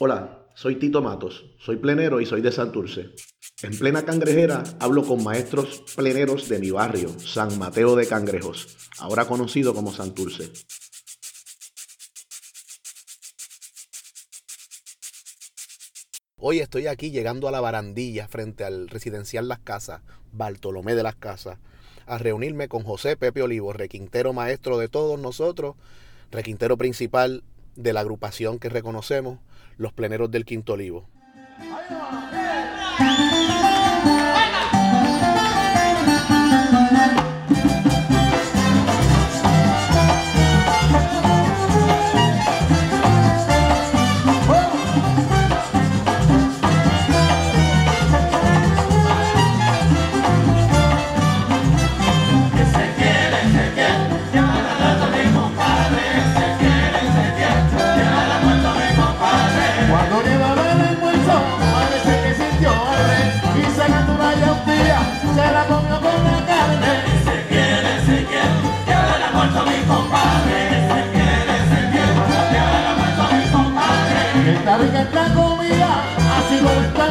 Hola, soy Tito Matos, soy plenero y soy de Santurce. En plena cangrejera hablo con maestros pleneros de mi barrio, San Mateo de Cangrejos, ahora conocido como Santurce. Hoy estoy aquí llegando a la barandilla frente al residencial Las Casas, Bartolomé de las Casas, a reunirme con José Pepe Olivo, requintero maestro de todos nosotros, requintero principal de la agrupación que reconocemos, los pleneros del Quinto Olivo.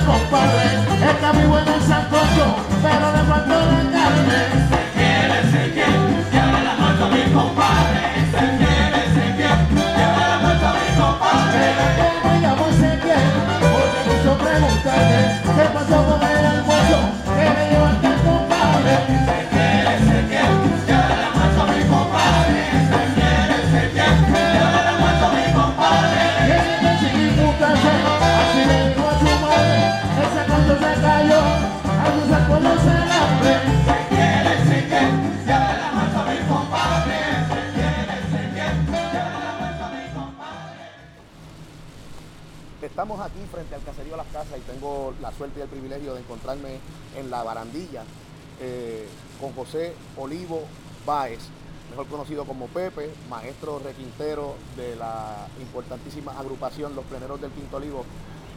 Está muy bueno el sancocho, pero le faltó la carne. Se quiere, se quiere, lleva la muerto mi compadre. Encontrarme en la barandilla eh, con José Olivo Báez, mejor conocido como Pepe, maestro requintero de la importantísima agrupación Los Pleneros del Quinto Olivo.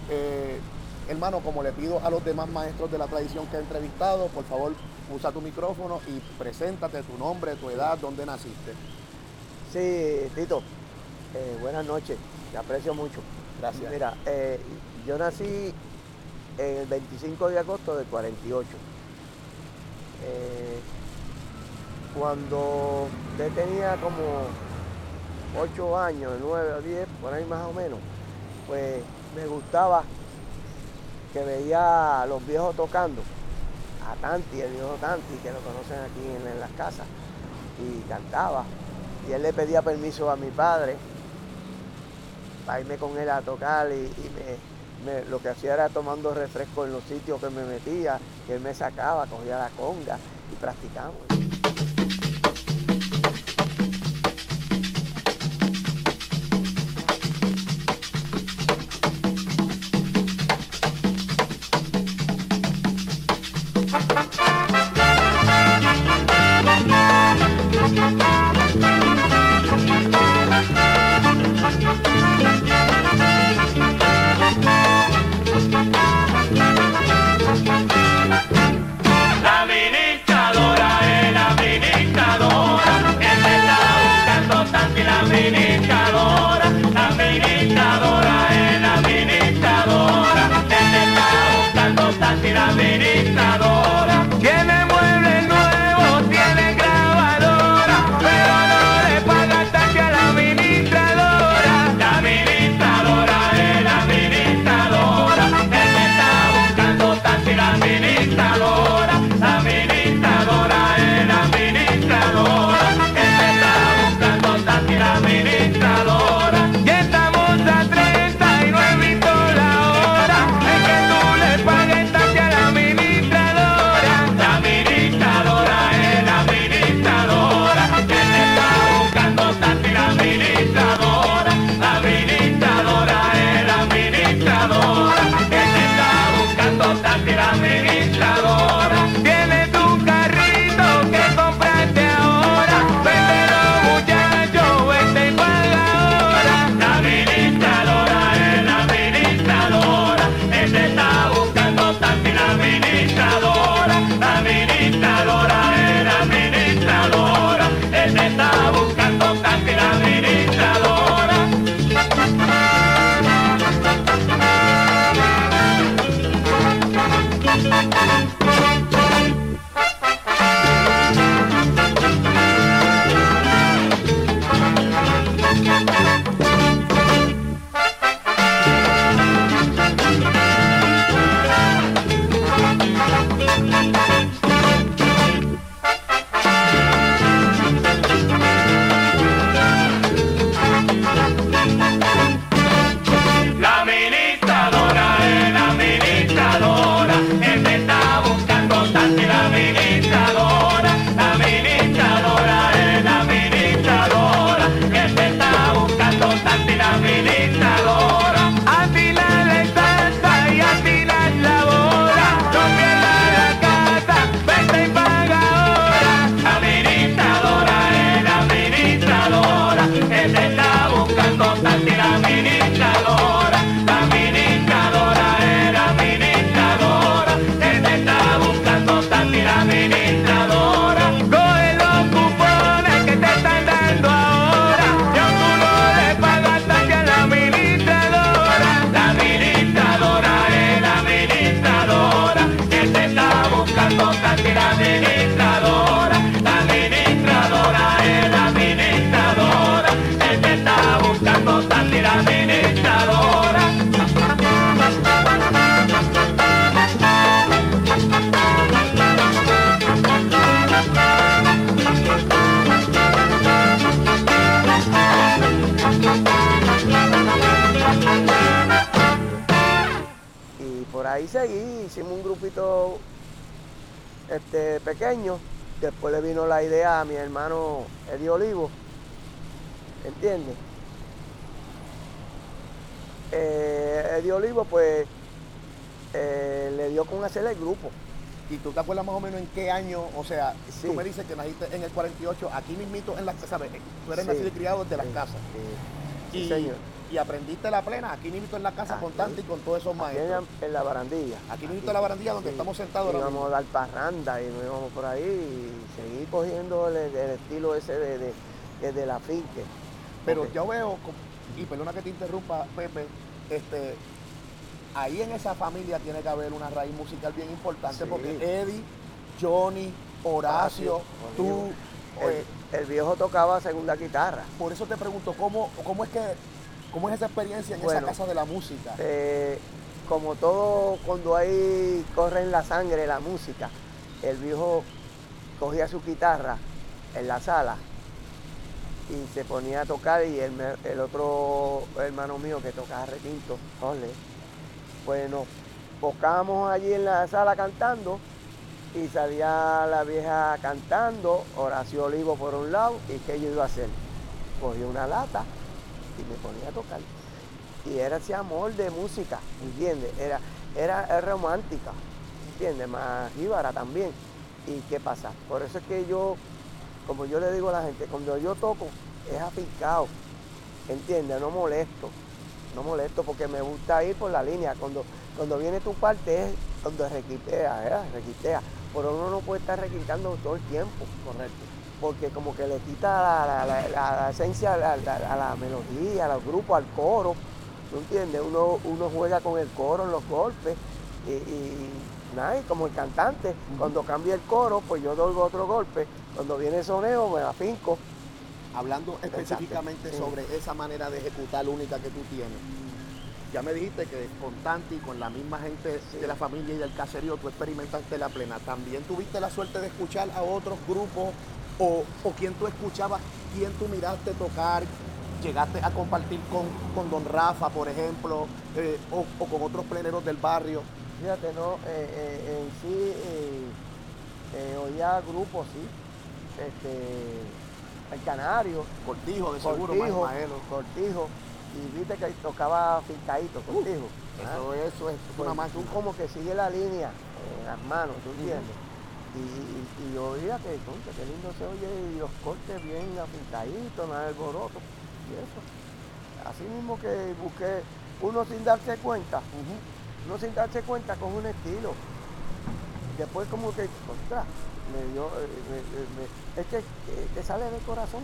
Eh, hermano, como le pido a los demás maestros de la tradición que he entrevistado, por favor usa tu micrófono y preséntate tu nombre, tu edad, dónde naciste. Sí, Tito, eh, buenas noches, te aprecio mucho. Gracias. Mira, eh, yo nací el 25 de agosto del 48. Eh, cuando yo tenía como 8 años, 9 o 10, por ahí más o menos, pues me gustaba que veía a los viejos tocando, a Tanti, el viejo Tanti, que lo conocen aquí en, en las casas, y cantaba. Y él le pedía permiso a mi padre para irme con él a tocar y me- lo que hacía era tomando refresco en los sitios que me metía, que él me sacaba, cogía la conga y practicamos. Este, pequeño. Después le vino la idea a mi hermano Eddie Olivo, ¿entiendes? Eh, Eddie Olivo, pues, eh, le dio con hacer el grupo. ¿Y tú te acuerdas más o menos en qué año? O sea, Sí. tú me dices que naciste en el 48, aquí mismito en las casas. Tú eres Sí. nacido y criado desde las Sí, casas. sí. Sí, y, señor. Y aprendiste la plena aquí mismito en la casa con Aquí. Tanti y con todos esos maestros. en la barandilla. Aquí mismito en la barandilla donde Sí. estamos sentados ahora Íbamos mismo. a dar parranda y nos íbamos por ahí y seguir cogiendo el, el estilo ese de, de, de- de la finque. Pero Ok. yo veo, y perdona que te interrumpa, Pepe, este, ahí en esa familia tiene que haber una raíz musical bien importante Sí. porque Eddie, Johnny, Horacio, Horacio, tú, Olivo. eh, El, el viejo tocaba segunda guitarra. por eso te pregunto, ¿cómo, cómo es que, cómo es esa experiencia en esa Bueno. casa de la música? Eh, como todo cuando ahí corre en la sangre la música, el viejo cogía su guitarra en la sala y se ponía a tocar y el, otro hermano mío que tocaba requinto, Jorge, pues nos tocábamos allí en la sala cantando y salía la vieja cantando, Horacio Olivo por un lado y qué yo iba a hacer. Cogía una lata y me ponía a tocar y era ese amor de música, ¿entiendes? Era, era, romántica, ¿entiendes? Más jíbara también. ¿Y qué pasa? Por eso es que yo, como yo le digo a la gente, cuando yo toco es afincado, ¿entiendes? No molesto, no molesto porque me gusta ir por la línea. Cuando, cuando viene tu parte es cuando requitea, ¿eh? requitea. Pero uno no puede estar requitando todo el tiempo. Correcto. Porque como que le quita la, la- la- esencia a la, la- a la melodía, a los grupos, al coro, ¿tú entiendes? Uno, uno juega con el coro en los golpes y, y nada, y como el cantante, cuando cambia el coro, pues yo doy otro golpe, cuando viene el soneo me afinco. Hablando específicamente sobre esa manera de ejecutar única que tú tienes. Ya me dijiste que con Tanti, con la misma gente Sí. de la familia y del caserío, tú experimentaste la plena. ¿También tuviste la suerte de escuchar a otros grupos o, o quién tú escuchabas, quién tú miraste tocar? ¿Llegaste a compartir con, con Don Rafa, por ejemplo, eh, o, o con otros pleneros del barrio? Fíjate, no, eh, eh, en sí oía grupos, sí. Este, el Canario, Cortijo, de seguro, Cortijo, Maelo. Cortijo, y viste que tocaba fincadito, Cortijo. Ah. Eso, eso es Pues tú como que sigue la línea en las manos, ¿tú entiendes? Y, y, y yo oía que, concha, qué lindo se oye y los cortes bien afincaditos, nada alboroto y eso. Así mismo que busqué uno sin darse cuenta, uno sin darse cuenta con un estilo. Después como que, contra, me dio, eh, me- me- me- es que eh, te sale del corazón.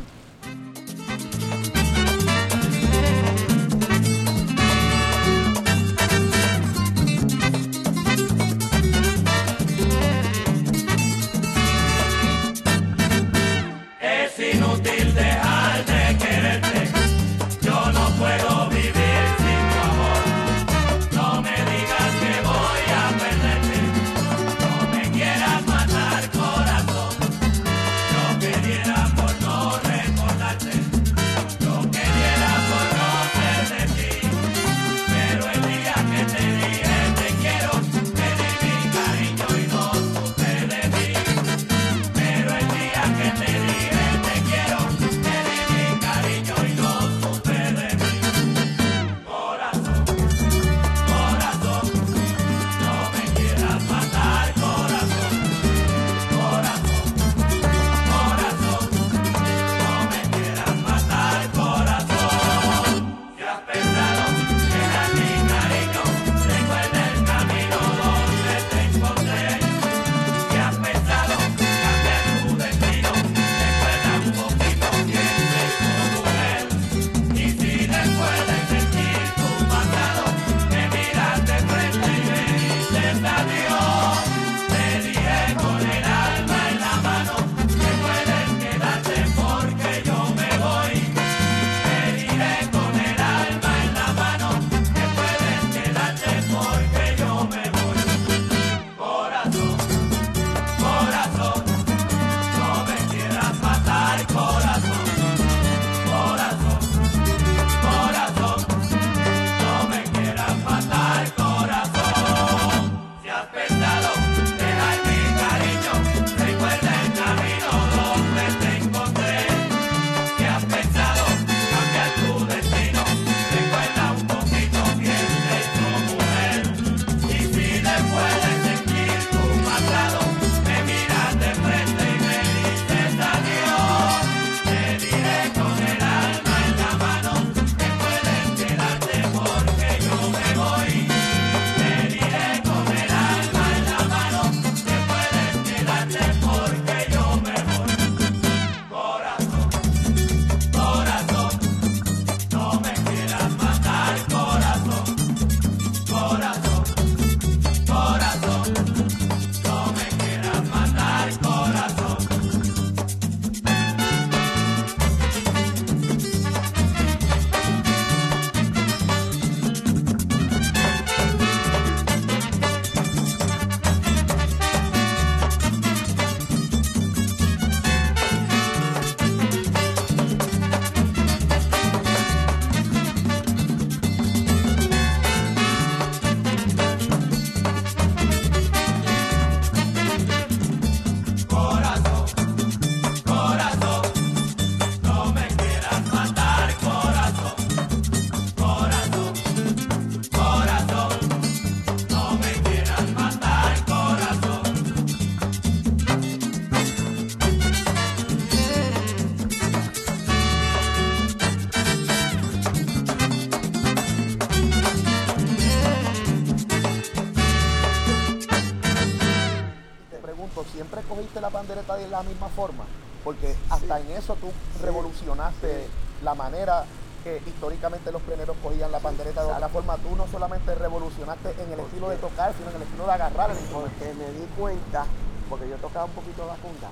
La misma forma? Porque hasta en eso tú revolucionaste la manera que históricamente los pleneros cogían la pandereta de otra forma. Tú no solamente revolucionaste en el estilo de tocar, sino en el estilo de agarrar el instrumento. Porque me di cuenta, porque yo tocaba un poquito la funda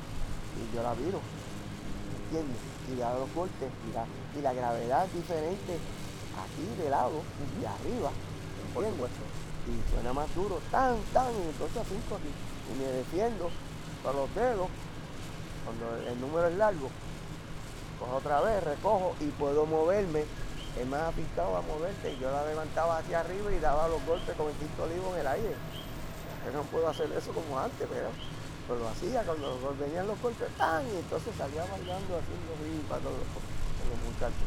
y yo la viro, ¿entiendes? Y le los golpes y la, y la gravedad es diferente aquí de lado y arriba, ¿entiendes? Y suena más duro, tan, tan, y entonces aquí y me defiendo con los dedos, cuando el, número es largo, cojo otra vez, recojo y puedo moverme. Es más afincado a moverte yo la levantaba hacia arriba y daba los golpes con el quinto olivo en el aire. Yo no puedo hacer eso como antes, pero, pero lo hacía cuando venían los golpes, ¡tan! y entonces salía bailando haciendo así para los, los muchachos.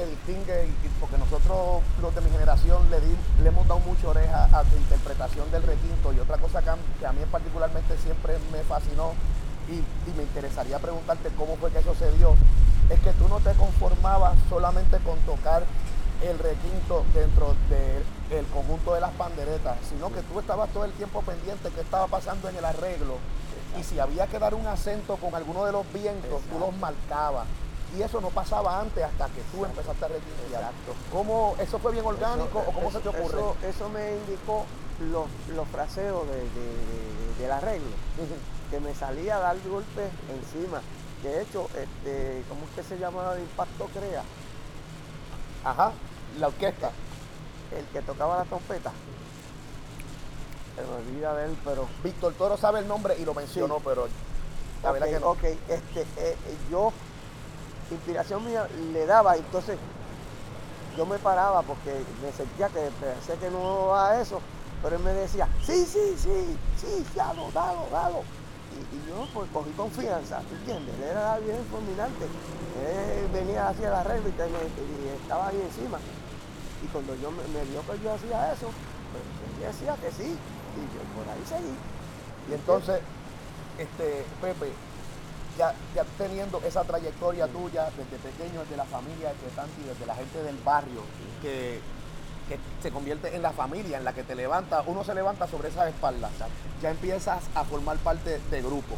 Que distingue, y- porque nosotros los de mi generación le, di- le hemos dado mucha oreja a tu interpretación del requinto. Y otra cosa que a, que a mí particularmente siempre me fascinó y, y me interesaría preguntarte cómo fue que eso se dio, es que tú no te conformabas solamente con tocar el requinto dentro del conjunto de las panderetas, sino que tú estabas todo el tiempo pendiente qué estaba pasando en el arreglo. Y si había que dar un acento con alguno de los vientos, tú los marcabas. Y eso no pasaba antes hasta que tú empezaste a requintear. Exacto. ¿Cómo, ¿Eso fue bien orgánico Eso- o cómo eso- se te ocurre? Eso, eso me indicó los, los fraseos de, de- de- del arreglo, que me salía a dar golpes encima. De hecho, este, ¿cómo es que se llama el impacto crea? Ajá, la orquesta. El que tocaba la trompeta. Se me olvida de él, pero Víctor Toro sabe el nombre y lo mencionó, Sí. pero la verdad Ok, que no. ok, este, eh, eh, yo, inspiración mía le daba, entonces yo me paraba porque me sentía que pensé que no a eso, pero él me decía, sí, sí, sí, sí, dalo, dalo, dalo. Y, y yo pues cogí confianza, ¿tú entiendes? Él era bien fulminante. Él venía hacia y, te- y estaba ahí encima. Y cuando yo me, me vio que yo hacía eso, pues él decía que sí. Y yo por ahí seguí. Y entonces, este, Pepe, ya, ya teniendo esa trayectoria tuya desde pequeño, desde la familia de Chetanti, desde la gente del barrio, que, que se convierte en la familia en la que te levanta, uno se levanta sobre esas espaldas, ya empiezas a formar parte de grupo.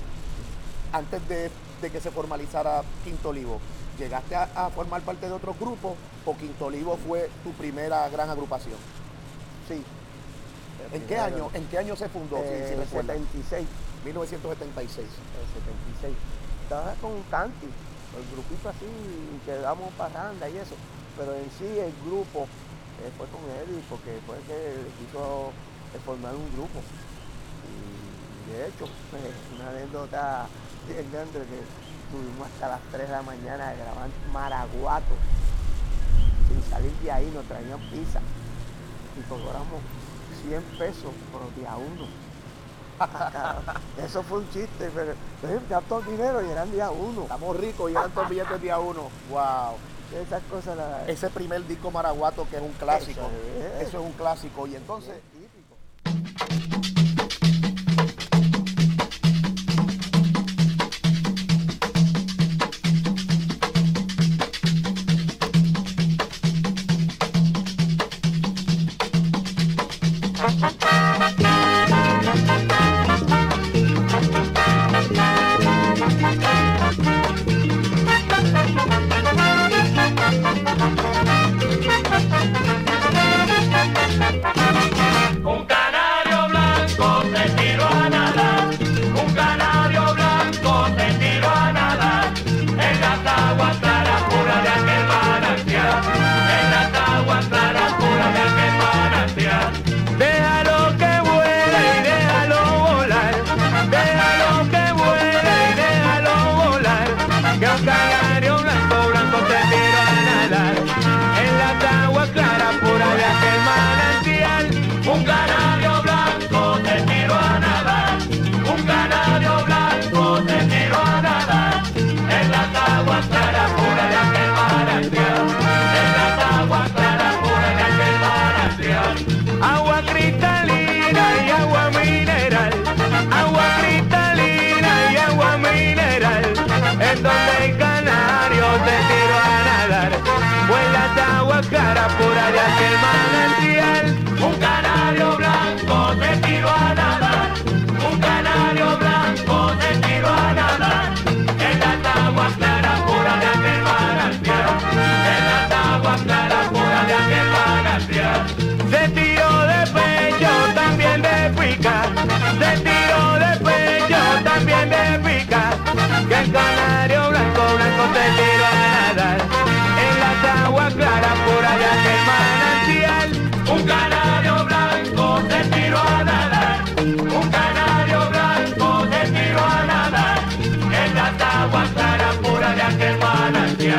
Antes de, de que se formalizara Quinto Olivo, ¿llegaste a, a formar parte de otro grupo o Quinto Olivo fue tu primera gran agrupación? Sí. ¿En qué año, en qué año se fundó? si- si Eh, recuerdas? 76. 1976. el 76. Estaba con un tanti, el grupito así, que damos parranda y eso. Pero en sí el grupo eh, fue con Eddie porque fue el que quiso eh, formar un grupo. Y de hecho, eh, una anécdota bien grande que tuvimos hasta las 3 de la mañana grabando Maraguato. Sin salir de ahí nos traían pizza y cobramos 100 pesos por día uno. Eso fue un chiste, pero gastó dinero y eran día uno. Estamos ricos y tantos billetes día uno. Wow. Esas cosas las... Ese primer disco Maraguato que es un clásico. Eso es. Eso es un clásico. Y entonces,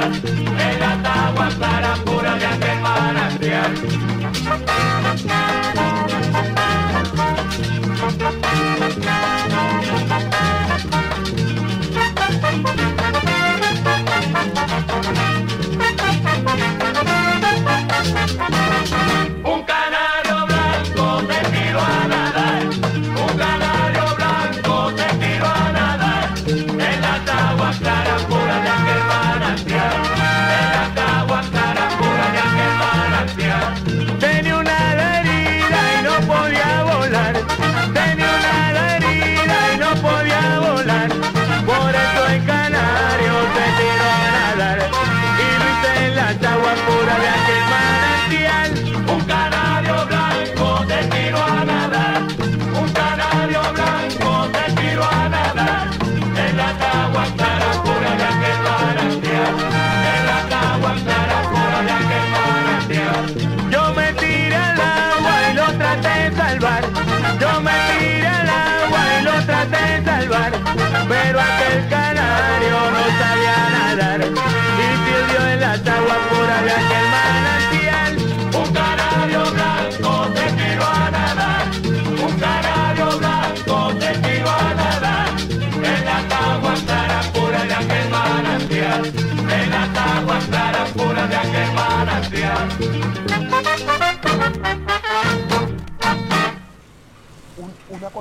en las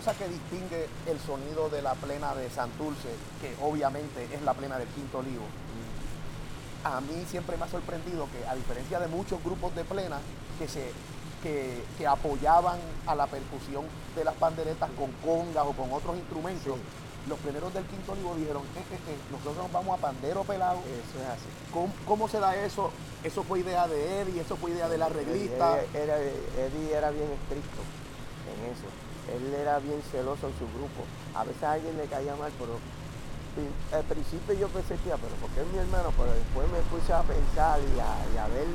cosa que distingue el sonido de la plena de Santurce, que obviamente es la plena del Quinto Olivo, a mí siempre me ha sorprendido que a diferencia de muchos grupos de plena que se que, que apoyaban a la percusión de las panderetas con congas o con otros instrumentos, los pleneros del Quinto Olivo dijeron, "Eh, eh, eh, nosotros nos vamos a pandero pelado. Eso es así. ¿Cómo, cómo se da eso? Eso fue idea de Eddie, eso fue idea del arreglista. Eddie era, Eddie era bien estricto en eso. Él era bien celoso en su grupo. A veces a alguien le caía mal, pero al principio yo pensé que, pero porque es mi hermano, pero después me puse a pensar y a, ver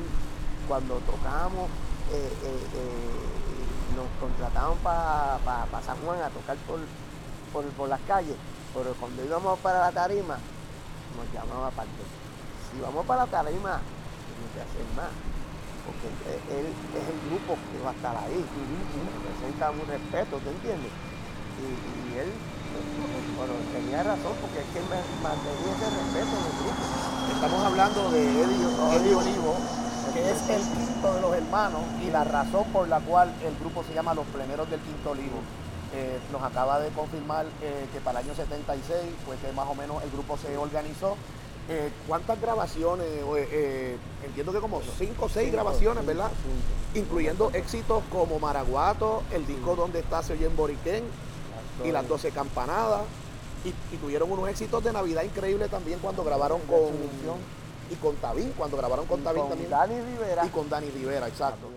cuando tocábamos, eh, eh, eh, nos contrataban para San Juan a tocar por, por, por las calles, pero cuando íbamos para la tarima, nos llamaba aparte. Si vamos para la tarima, tenemos que hacer más porque él es el grupo que va a estar ahí, representa un respeto, ¿te entiendes? Y, y él, bueno, tenía razón, porque es que mantenía ese respeto en el grupo. Estamos hablando de Eddie, Olivo, que es el quinto de los hermanos y la razón por la cual el grupo se llama Los Pleneros del Quinto Olivo. Eh, nos acaba de confirmar eh, que para el año 76 fue que más o menos el grupo se organizó. Eh, ¿Cuántas grabaciones? Eh, eh, entiendo que como cinco o seis Cinco, grabaciones, cinco, ¿verdad? cinco. Incluyendo éxitos como Maraguato, el disco Donde está se oye en Boriquén y las 12 campanadas. Y, y tuvieron unos éxitos de Navidad increíbles también cuando grabaron con y con Tabín, cuando grabaron con Y Tabín con también. Dani Rivera. Y con Dani Rivera, exacto.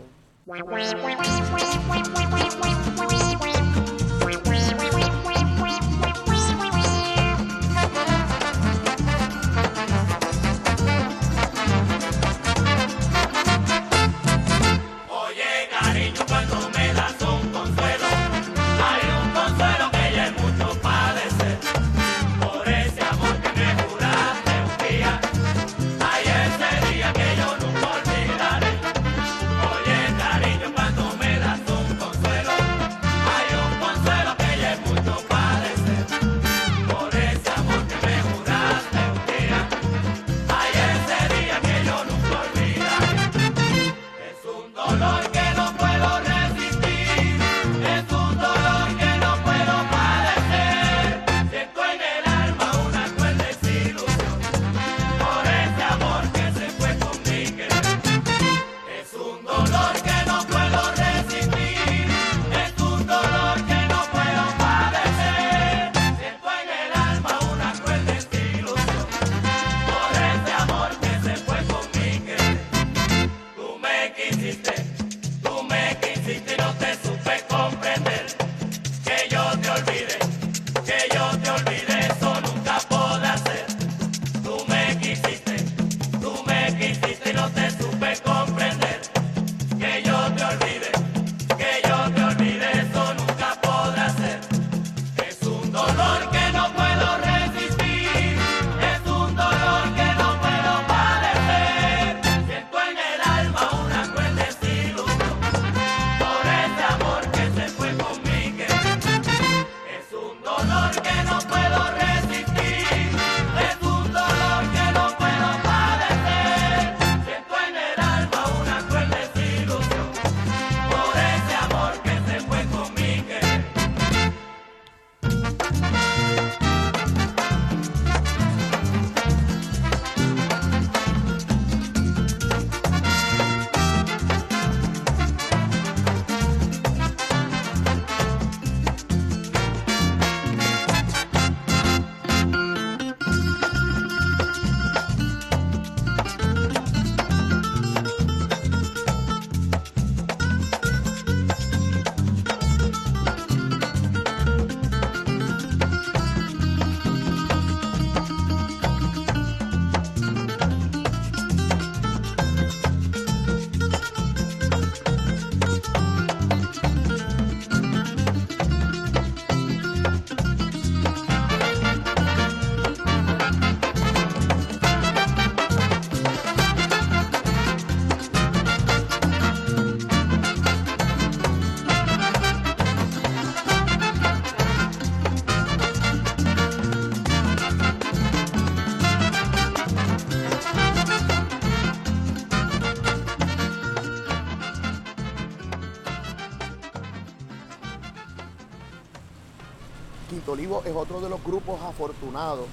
Es otro de los grupos afortunados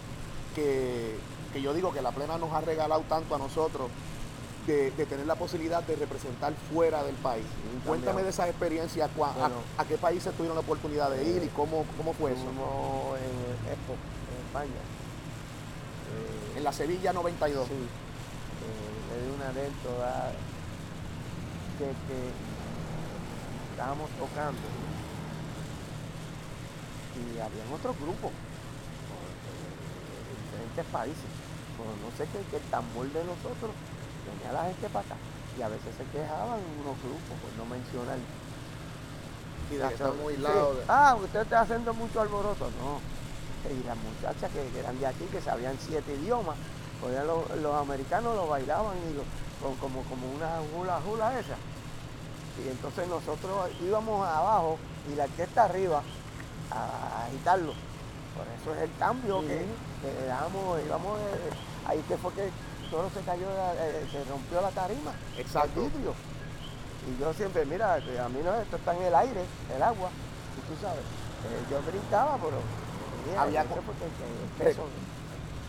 que, que yo digo que la plena nos ha regalado tanto a nosotros de, de tener la posibilidad de representar fuera del país. Cuéntame de esa experiencia, cua- a- Bueno. a, qué países tuvieron la oportunidad de ir y cómo, cómo fue eso? Estuvimos en Expo, en España. Eh, En la Sevilla 92. Sí, eh, le di una anécdota que, que estábamos tocando y habían otros grupos eh, de diferentes países. Bueno, no sé qué, que el tambor de nosotros venía la gente para acá y a veces se quejaban unos grupos, por no mencionar. Y de que está muy Sí. loud. Ah, usted está haciendo mucho alboroto. No. Y las muchachas que, que eran de aquí, que sabían siete idiomas, pues los, los americanos lo bailaban y lo- con- como, como una hula hula esa. Y entonces nosotros íbamos abajo y la orquesta arriba a, agitarlo. Por eso es el cambio que, que damos, íbamos, eh, ahí que fue que todo se cayó, eh, se rompió la tarima, Exacto. el vidrio. Y yo siempre, mira, a mí no, esto está en el aire, el agua, y tú sabes, eh, yo brincaba, pero mira, Había yo sé porque que- que eso-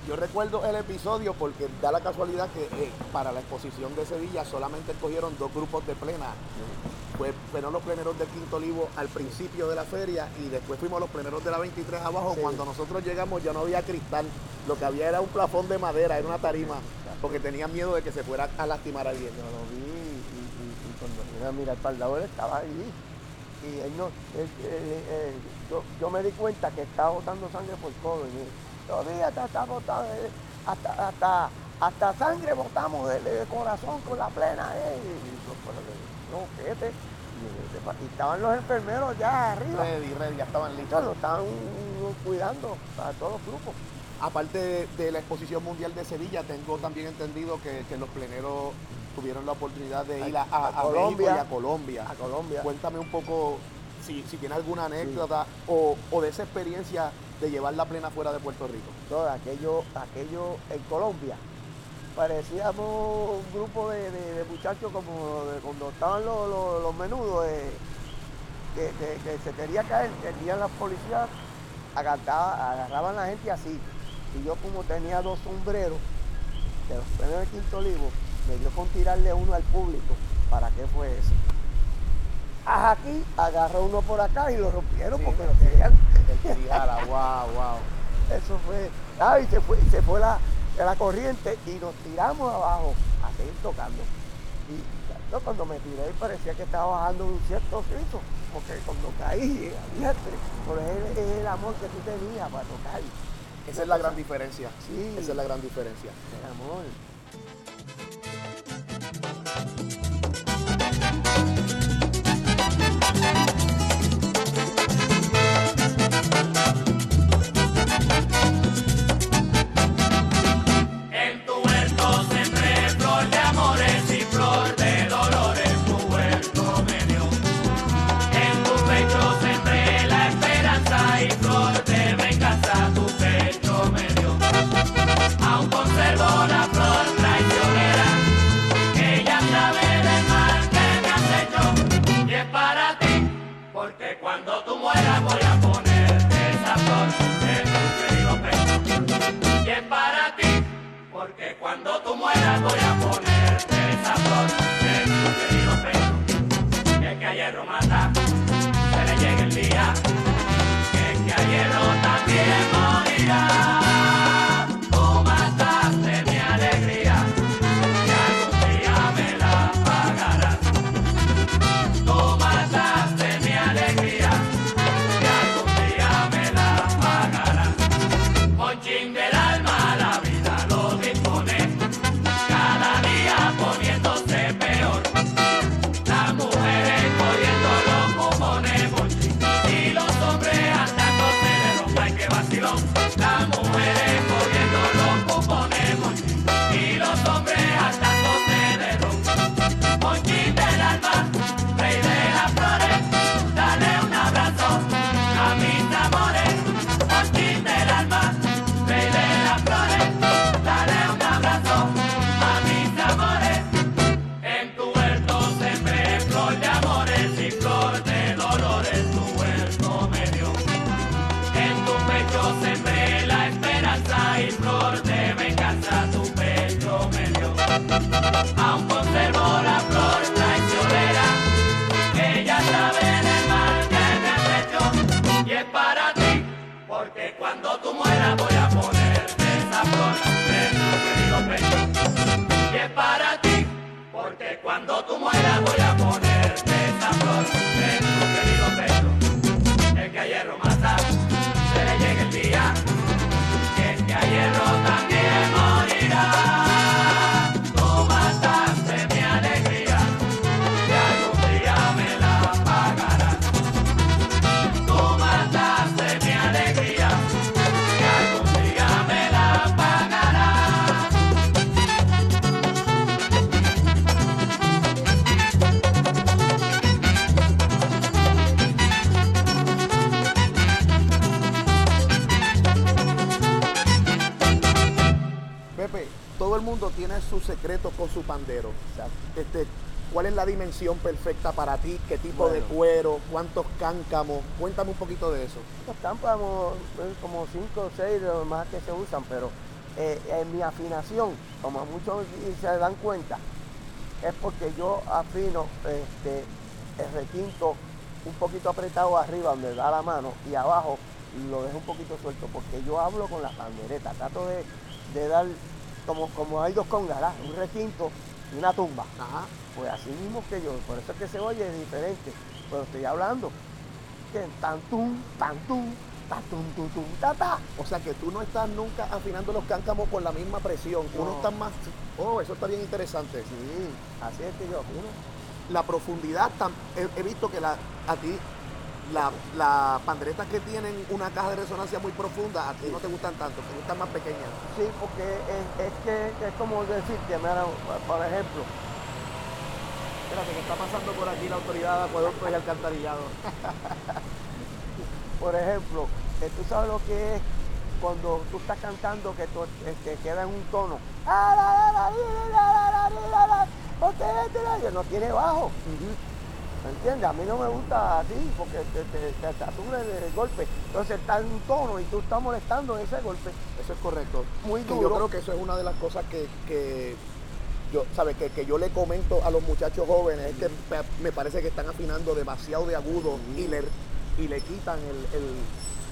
Yo recuerdo el episodio porque da la casualidad que eh, para la exposición de Sevilla solamente escogieron dos grupos de plena. Pues fueron los pleneros del Quinto Olivo al principio de la feria y después fuimos los pleneros de la 23 abajo. Sí. Cuando nosotros llegamos ya no había cristal, lo que había era un plafón de madera, era una tarima, porque tenían miedo de que se fuera a lastimar a alguien. yo lo vi y, y- y cuando vine a mirar para el lado él estaba allí. Y él no, él- él- él- yo, yo me di cuenta que estaba botando sangre por todo. Y todavía eh, hasta, hasta, hasta sangre botamos del del corazón con la plena. eh. Y pero que- no, fíjate. Y, y estaban los enfermeros ya arriba. Ready, ready, ya estaban listos. lo estaban cuidando a todos los grupos. Aparte de, de la exposición mundial de Sevilla, tengo también entendido que, que los pleneros tuvieron la oportunidad de ir a, a- A a México Colombia. y a Colombia. A Colombia. Cuéntame un poco si, si tiene alguna anécdota o, o de esa experiencia de llevar la plena fuera de Puerto Rico. todo aquello, aquello en Colombia. Parecíamos un grupo de, muchachos como de cuando estaban los, menudos, eh, que, se quería caer, querían las policías, agarraba- agarraban a la gente así. Y yo como tenía dos sombreros de los premios de Quinto Olivo, me dio con tirarle uno al público. ¿Para qué fue eso? Aquí, agarró uno por acá y lo rompieron Sí, porque lo querían. El wow, wow. Eso fue. Ah, y se fue, se fue la, la corriente y nos tiramos abajo a seguir tocando. Y yo cuando me tiré parecía que estaba bajando un cierto piso, porque cuando caí, vientre, por es, es el amor que tú tenías para tocar. Esa es la gran diferencia. Sí. Esa es la gran diferencia. El amor. Cuando tú mueras voy a ponerte esa flor en tu querido pecho. Que el que Aún conservo la flor traicionera, ella sabe del mal que me has hecho y es para ti, porque cuando tú mueras voy a ponerte esa flor en tu querido pecho. Y es para ti, porque cuando tú mueras voy a ponerte tiene sus secretos con su pandero. Este, ¿Cuál es la dimensión perfecta para ti? ¿Qué tipo de cuero? ¿Cuántos cáncamos? Cuéntame un poquito de eso. Los cámpamos eh, como cinco o seis de los más que se usan, pero eh, en mi afinación, como muchos se dan cuenta, es porque yo afino este, el requinto un poquito apretado arriba donde da la mano y abajo lo dejo un poquito suelto porque yo hablo con la pandereta, trato de, de dar como, como hay dos congas, un requinto y una tumba. Ajá. Pues así mismo que yo, por eso es que se oye diferente, pero estoy hablando que tantum, tantum, tatum, tutum, ta, ta. O sea que tú no estás nunca afinando los cáncamos con la misma presión. Uno No. está más. Oh, eso está bien interesante. Sí, así es que yo afino. La profundidad, he, he visto que la, a ti, la- las panderetas que tienen una caja de resonancia muy profunda, a ti no te gustan tanto, te gustan más pequeñas. Sí, porque es, es que es como decirte, mira, por ejemplo, Espérate, que está pasando por aquí la autoridad de acueducto y alcantarillado. por ejemplo, que tú sabes lo que es cuando tú estás cantando que tú, este, queda en un tono. Que no tiene bajo. ¿Me entiendes? A mí no me gusta así porque te, te, te el, golpe. Entonces está en un tono y tú estás molestando en ese golpe. Eso es correcto. Muy Y duro. yo creo que eso es una de las cosas que, que yo, ¿sabes? Que, que yo le comento a los muchachos jóvenes, es que me, parece que están afinando demasiado de agudo y le, y le quitan el- el-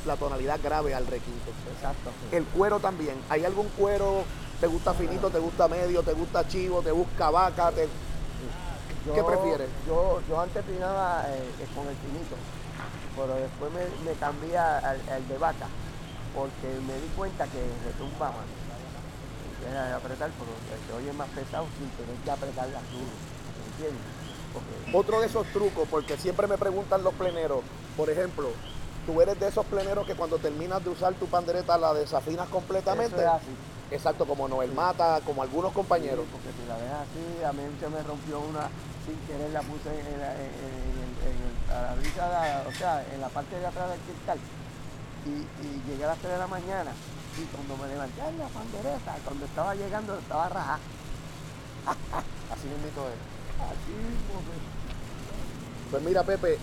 la tonalidad grave al requinto. Exacto. El cuero también. ¿Hay algún cuero? ¿Te gusta finito? ¿Te gusta medio? ¿Te gusta chivo? ¿Te gusta vaca? te- ¿Qué prefieres? Yo, yo antes pinaba eh, eh, con el finito, pero después me, me cambié al, al de vaca, porque me di cuenta que retumba más. Era de apretar, pero se oye más pesado sin tener que apretar las duro. ¿Me entiendes? Porque Otro de esos trucos, porque siempre me preguntan los pleneros, por ejemplo, tú eres de esos pleneros que cuando terminas de usar tu pandereta la desafinas completamente. eso es así. Exacto, como Noel Mata, como algunos compañeros. Sí, porque si la dejas así, a mí se me rompió una sin querer, la puse en, la- en- en- en- a la brisa, o sea, en la parte de atrás del cristal. Y, y llegué a las 3 de la mañana y cuando me levanté en la pandereta, cuando estaba llegando estaba rajada. Así mismo es. Así mismo. pues. Pues mira, Pepe,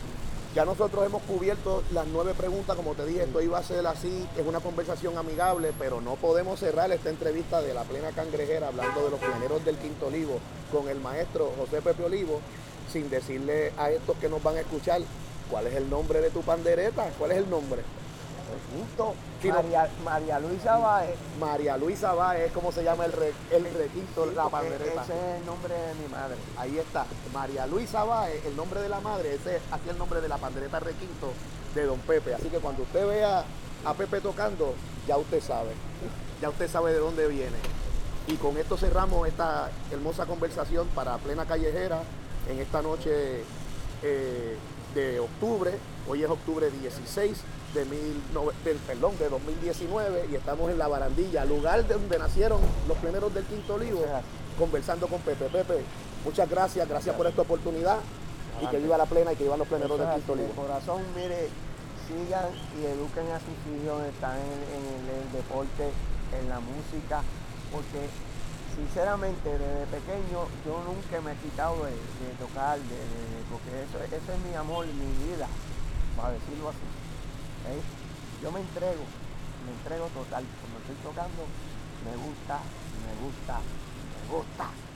Ya nosotros hemos cubierto las nueve preguntas, como te dije, esto iba a ser así, es una conversación amigable, pero no podemos cerrar esta entrevista de la plena cangrejera hablando de los planeros del Quinto Olivo con el maestro José Pepe Olivo, sin decirle a estos que nos van a escuchar cuál es el nombre de tu pandereta, cuál es el nombre. Requinto, Sí, no. María, María Luisa Báez. María Luisa Báez, es como se llama el, re- el requinto, Sí, la pandereta. Ese es el nombre de mi madre. Ahí está, María Luisa Báez, el nombre de la madre, ese es aquí el nombre de la pandereta requinto de Don Pepe. Así que cuando usted vea a Pepe tocando, ya usted sabe, ya usted sabe de dónde viene. Y con esto cerramos esta hermosa conversación para plena callejera en esta noche eh, de octubre. Hoy es octubre 16 de, mil del, perdón, de 2019 y estamos en la barandilla, lugar de donde nacieron los pleneros del Quinto Olivo, conversando con Pepe. Pepe, muchas gracias, gracias por esta oportunidad y que viva la plena y que vivan los pleneros del Quinto de Olivo. corazón, mire, sigan y eduquen a sus hijos, están en, en el, el deporte, en la música, porque sinceramente desde pequeño yo nunca me he quitado de, de tocar, de, de- porque eso, eso es mi amor, mi vida, para decirlo así. Yo me entrego, me entrego total. Cuando estoy tocando, me gusta, me gusta, me gusta.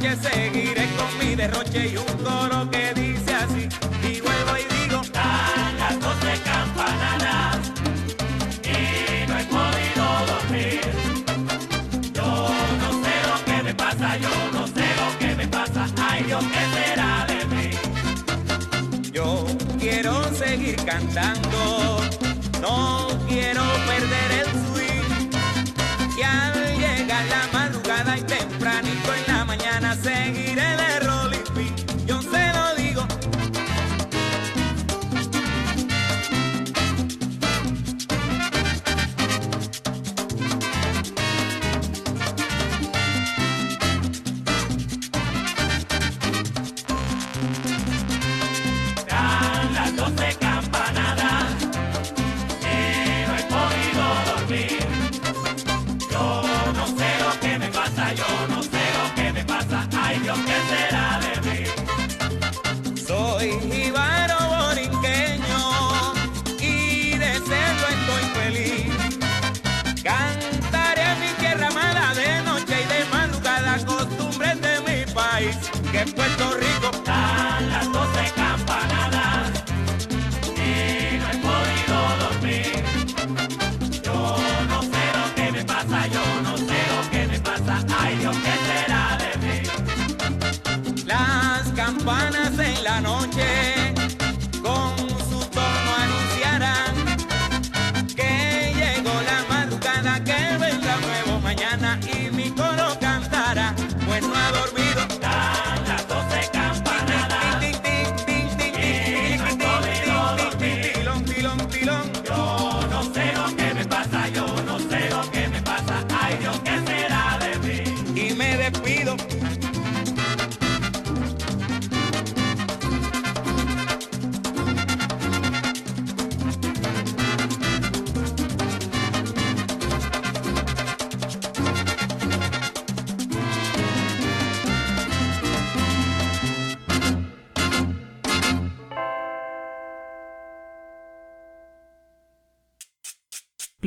Noche seguiré con mi derroche y un coro que dice así y vuelvo y digo Dan las doce campanadas y no he podido dormir. Yo no sé lo que me pasa, yo no sé lo que me pasa. Ay Dios, ¿qué será de mí? yo quiero seguir cantando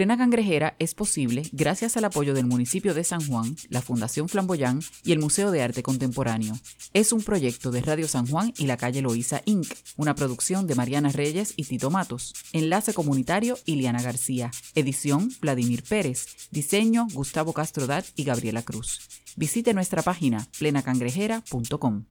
Plena Cangrejera es posible gracias al apoyo del municipio de San Juan, la Fundación Flamboyán y el Museo de Arte Contemporáneo. Es un proyecto de Radio San Juan y la calle Loíza Inc., una producción de Mariana Reyes y Tito Matos. Enlace comunitario Iliana García. Edición Vladimir Pérez. Diseño Gustavo Castrodat y Gabriela Cruz. Visite nuestra página plenacangrejera.com.